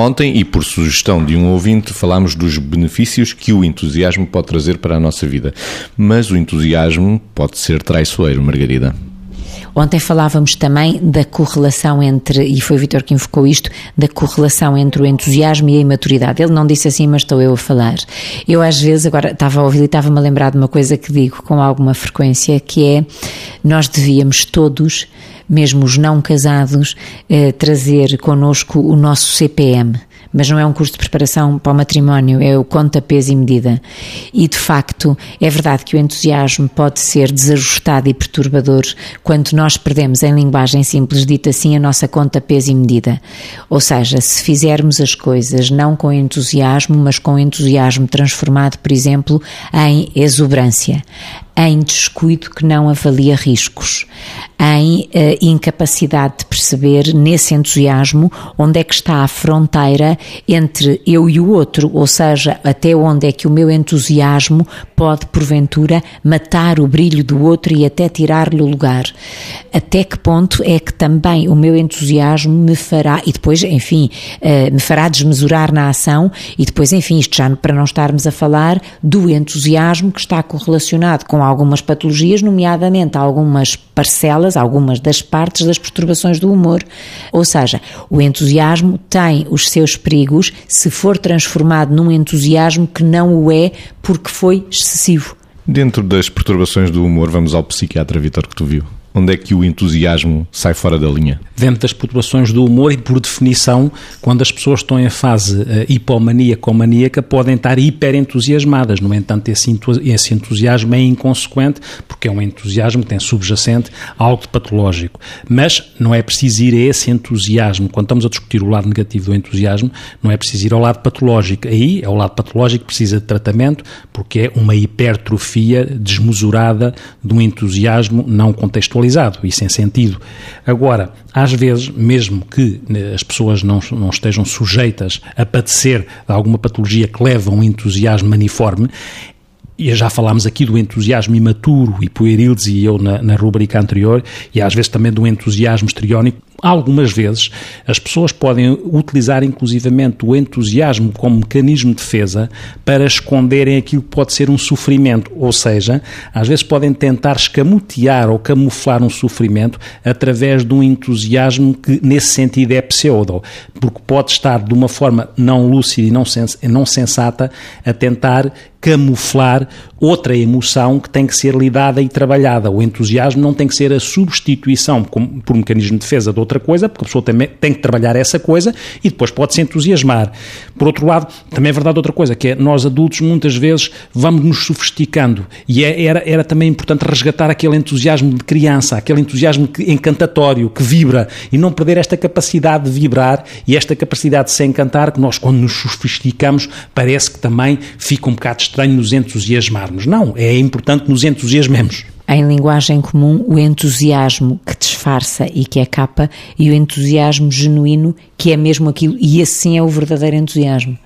Ontem, e por sugestão de um ouvinte, falámos dos benefícios que o entusiasmo pode trazer para a nossa vida. Mas o entusiasmo pode ser traiçoeiro, Margarida. Ontem falávamos também da correlação entre, e foi o Vitor que invocou isto, da correlação entre o entusiasmo e a imaturidade. Ele não disse assim, mas estou eu a falar. Eu às vezes, agora estava a ouvir e estava-me a lembrar de uma coisa que digo com alguma frequência, que é, nós devíamos todos, mesmo os não casados, eh, trazer connosco o nosso CPM mas não é um curso de preparação para o matrimónio, é o conta, peso e medida. E de facto, é verdade que o entusiasmo pode ser desajustado e perturbador quando nós perdemos, em linguagem simples dita assim, a nossa conta, peso e medida. Ou seja, se fizermos as coisas não com entusiasmo, mas com entusiasmo transformado, por exemplo, em exuberância, em descuido que não avalia riscos, em uh, incapacidade de perceber nesse entusiasmo onde é que está a fronteira entre eu e o outro, ou seja, até onde é que o meu entusiasmo pode, porventura, matar o brilho do outro e até tirar-lhe o lugar. Até que ponto é que também o meu entusiasmo me fará, e depois, enfim, uh, me fará desmesurar na ação, e depois, enfim, isto já para não estarmos a falar do entusiasmo que está correlacionado com algumas patologias, nomeadamente algumas parcelas, algumas das partes das perturbações do humor. Ou seja, o entusiasmo tem os seus perigos se for transformado num entusiasmo que não o é porque foi excessivo. Dentro das perturbações do humor, vamos ao psiquiatra Vitor que tu viu. Onde é que o entusiasmo sai fora da linha? Dentro das perturbações do humor e, por definição, quando as pessoas estão em fase uh, hipomaníaca ou maníaca, podem estar hiperentusiasmadas. No entanto, esse, esse entusiasmo é inconsequente, porque é um entusiasmo que tem subjacente algo de patológico. Mas não é preciso ir a esse entusiasmo. Quando estamos a discutir o lado negativo do entusiasmo, não é preciso ir ao lado patológico. Aí é o lado patológico que precisa de tratamento, porque é uma hipertrofia desmesurada de um entusiasmo não contextualizado e sem sentido. Agora, às vezes, mesmo que né, as pessoas não, não estejam sujeitas a padecer de alguma patologia que leva a um entusiasmo maniforme, e já falámos aqui do entusiasmo imaturo e pueril, dizia eu na, na rubrica anterior, e às vezes também do entusiasmo histriónico, Algumas vezes as pessoas podem utilizar inclusivamente o entusiasmo como mecanismo de defesa para esconderem aquilo que pode ser um sofrimento, ou seja, às vezes podem tentar escamotear ou camuflar um sofrimento através de um entusiasmo que nesse sentido é pseudo, porque pode estar de uma forma não lúcida e não, não sensata a tentar camuflar outra emoção que tem que ser lidada e trabalhada. O entusiasmo não tem que ser a substituição por mecanismo de defesa de outra coisa, porque a pessoa também tem que trabalhar essa coisa e depois pode-se entusiasmar. Por outro lado, também é verdade outra coisa, que é nós adultos muitas vezes vamos nos sofisticando e é, era, era também importante resgatar aquele entusiasmo de criança, aquele entusiasmo que, encantatório, que vibra e não perder esta capacidade de vibrar e esta capacidade de se encantar que nós quando nos sofisticamos parece que também fica um bocado estranho nos entusiasmarmos. Não, é importante nos entusiasmemos. Em linguagem comum, o entusiasmo que disfarça e que é capa e o entusiasmo genuíno que é mesmo aquilo, e esse sim é o verdadeiro entusiasmo.